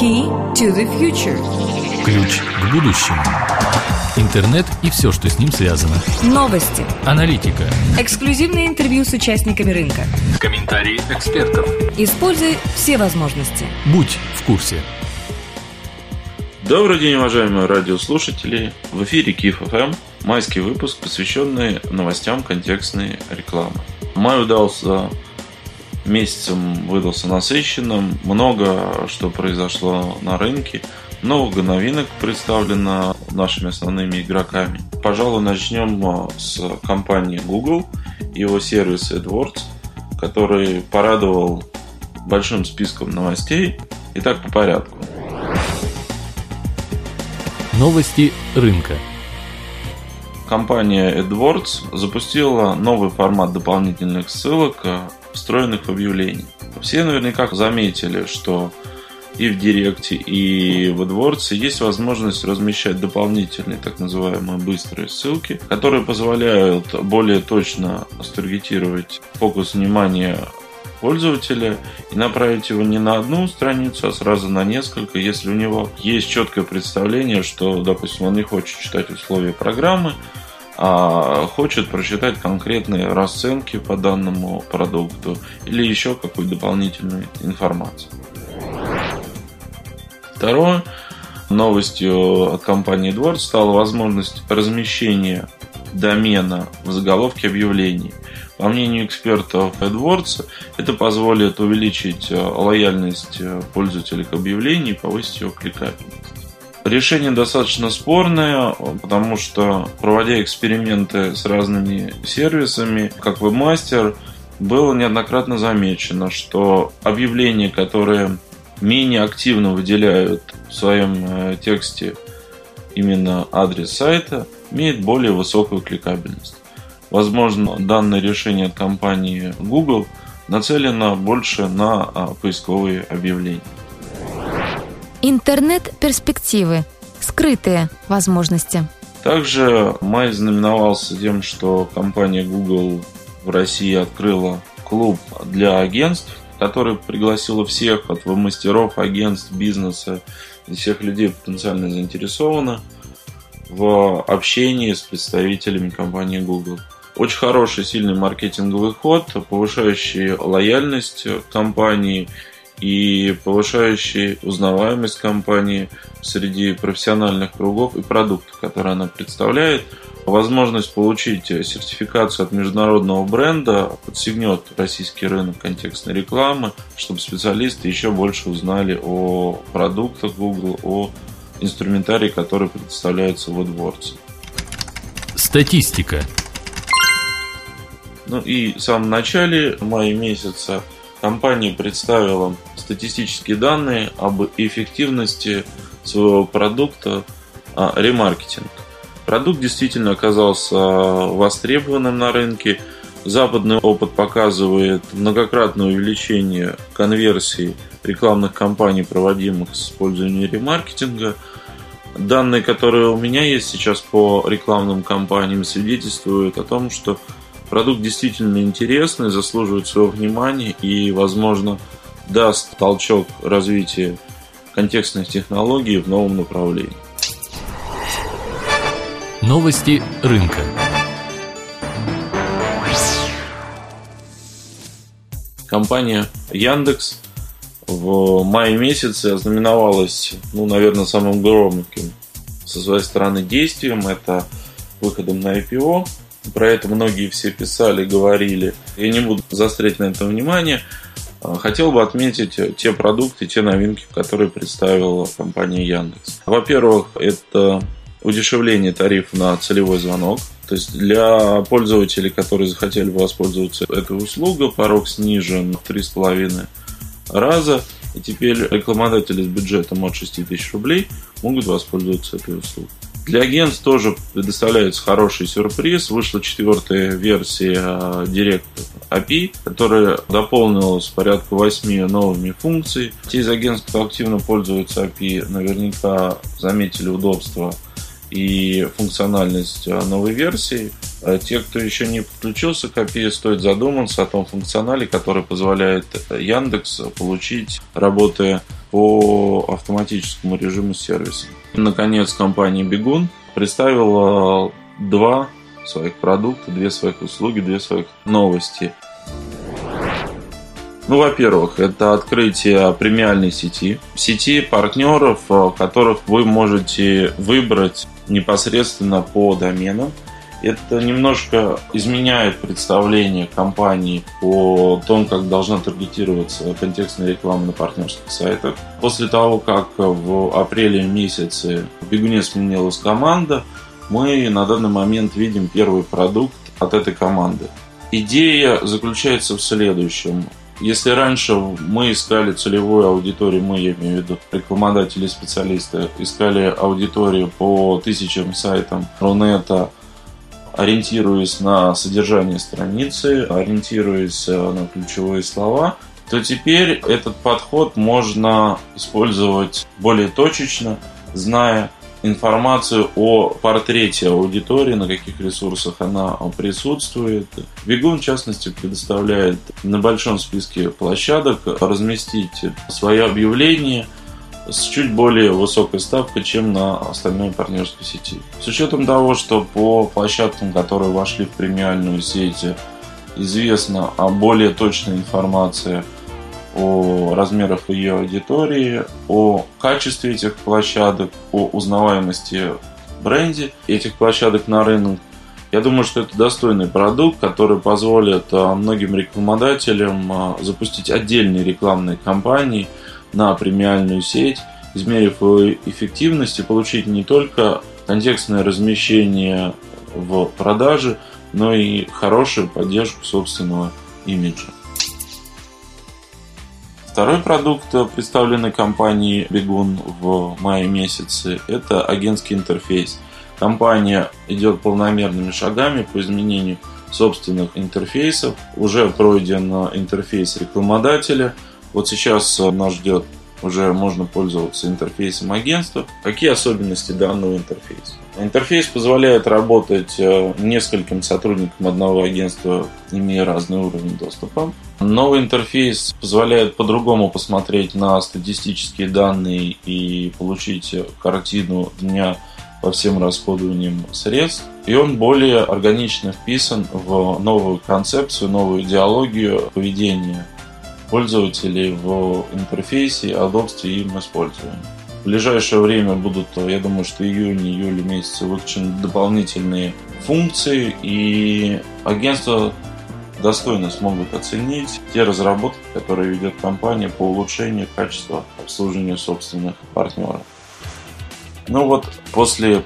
Key to the future. Ключ к будущему. Интернет и все, что с ним связано. Новости. Аналитика. Эксклюзивные интервью с участниками рынка. Комментарии экспертов. Используй все возможности. Будь в курсе. Добрый день, уважаемые радиослушатели. В эфире КИФ ФМ. Майский выпуск, посвященный новостям контекстной рекламы. Май удался месяцем выдался насыщенным. Много что произошло на рынке. Много новинок представлено нашими основными игроками. Пожалуй, начнем э, с компании Google и его сервиса AdWords, который порадовал большим списком новостей. Итак, по порядку. Новости рынка. Компания AdWords запустила новый формат дополнительных ссылок, э, встроенных в объявления. Все наверняка заметили, что и в Директе, и в AdWords есть возможность размещать дополнительные так называемые быстрые ссылки, которые позволяют более точно старгетировать фокус внимания пользователя и направить его не на одну страницу, а сразу на несколько, если у него есть четкое представление, что, допустим, он не хочет читать условия программы, а хочет прочитать конкретные расценки по данному продукту или еще какую-то дополнительную информацию. Второе, новостью от компании AdWords стала возможность размещения домена в заголовке объявлений. По мнению экспертов AdWords, это позволит увеличить э, лояльность э, пользователей к объявлению и повысить его кликабельность. Решение достаточно спорное, потому что, проводя эксперименты с разными сервисами, как вебмастер, было неоднократно замечено, что объявления, которые менее активно выделяют в своем э, тексте именно адрес сайта, имеют более высокую кликабельность. Возможно, данное решение от компании Google нацелено больше на а, поисковые объявления. Интернет-перспективы. Скрытые возможности. Также май знаменовался тем, что компания Google в России открыла клуб для агентств, который пригласила всех от мастеров, агентств, бизнеса всех людей потенциально заинтересованных в общении с представителями компании Google. Очень хороший, сильный маркетинговый ход, повышающий лояльность компании и повышающий узнаваемость компании среди профессиональных кругов и продуктов, которые она представляет. Возможность получить сертификацию от международного бренда подсигнет российский рынок контекстной рекламы, чтобы специалисты еще больше узнали о продуктах Google, о инструментарии, который предоставляется в AdWords. Статистика. Ну и в самом начале мая месяца компания представила статистические данные об эффективности своего продукта а, ремаркетинг. Продукт действительно оказался востребованным на рынке. Западный опыт показывает многократное увеличение конверсии рекламных кампаний, проводимых с использованием ремаркетинга. Данные, которые у меня есть сейчас по рекламным кампаниям, свидетельствуют о том, что продукт действительно интересный, заслуживает своего внимания и, возможно, даст толчок развития контекстных технологий в новом направлении. Новости рынка. Компания Яндекс в мае месяце ознаменовалась, ну, наверное, самым громким со своей стороны действием. Это выходом на IPO. Про это многие все писали, говорили. Я не буду заострять на этом внимание. А, хотел бы отметить те продукты, те новинки, которые представила компания Яндекс. Во-первых, это удешевление тарифа на целевой звонок. То есть для пользователей, которые захотели воспользоваться этой услугой, порог снижен в 3,5 раза. И теперь рекламодатели с бюджетом от 6 тысяч рублей могут воспользоваться этой услугой. Для агентств тоже предоставляется хороший сюрприз. Вышла четвертая версия Direct API, которая дополнилась порядка 8 новыми функций. Те из агентств, кто активно пользуются API, наверняка заметили удобство и функциональность новой версии. А те, кто еще не подключился к API, стоит задуматься о том функционале, который позволяет Яндекс получить, работая по автоматическому режиму сервиса. Наконец, компания Бегун представила два своих продукта, две своих услуги, две своих новости. Ну, во-первых, это открытие премиальной сети, сети партнеров, э, которых вы можете выбрать непосредственно по доменам. Это немножко изменяет представление компании по тому, как должна таргетироваться контекстная реклама на партнерских сайтах. После того, как в апреле месяце в Бегуне сменилась команда, мы на данный момент видим первый продукт от этой команды. Идея заключается в следующем. Если раньше мы искали целевую аудиторию, мы, я имею в виду рекламодатели, специалисты, искали аудиторию по тысячам сайтам Рунета, ориентируясь на содержание страницы, ориентируясь э, на ключевые слова, то теперь этот подход можно использовать более точечно, зная информацию о портрете аудитории, на каких ресурсах она присутствует. Бегун, в частности, предоставляет на большом списке площадок разместить свои объявления с чуть более высокой ставкой, чем на остальной партнерской сети. С учетом того, что по площадкам, которые вошли в премиальную сеть, известна более точная информация – о размерах ее аудитории, о качестве этих площадок, о узнаваемости бренде этих площадок на рынок. Я думаю, что это достойный продукт, который позволит а, многим рекламодателям а, запустить отдельные рекламные кампании на премиальную сеть, измерив ее эффективность и получить не только контекстное размещение в продаже, но и хорошую поддержку собственного имиджа. Второй продукт, представленный компанией Бегун в мае месяце, это агентский интерфейс. Компания идет полномерными шагами по изменению собственных интерфейсов. Уже пройден интерфейс рекламодателя. Вот сейчас э, нас ждет уже можно пользоваться интерфейсом агентства. Какие особенности данного интерфейса? Интерфейс позволяет работать э, нескольким сотрудникам одного агентства, имея разный уровень доступа. Новый интерфейс позволяет по-другому посмотреть на статистические данные и получить картину дня по всем расходованиям средств. И он более органично вписан в новую концепцию, новую идеологию поведения пользователей в интерфейсе, удобстве им использования. В ближайшее время будут, я думаю, что июнь-июль месяце выключены дополнительные функции, и агентства достойно смогут оценить те разработки, которые ведет компания по улучшению качества обслуживания собственных партнеров. Ну вот, после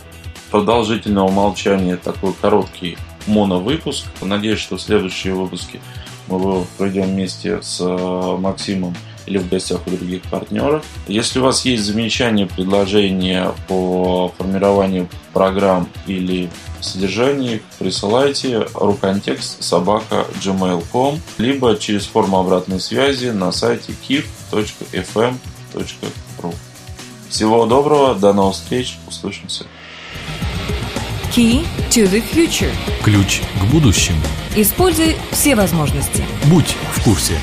продолжительного молчания такой короткий моновыпуск. Надеюсь, что следующие выпуски мы его пройдем вместе с э, Максимом или в гостях у других партнеров. Если у вас есть замечания, предложения по формированию программ или содержанию, присылайте руконтекст собака gmail.com либо через форму обратной связи на сайте kif.fm.ru Всего доброго, до новых встреч, услышимся. Key to the future. Ключ к будущему. Используй все возможности. Будь в курсе.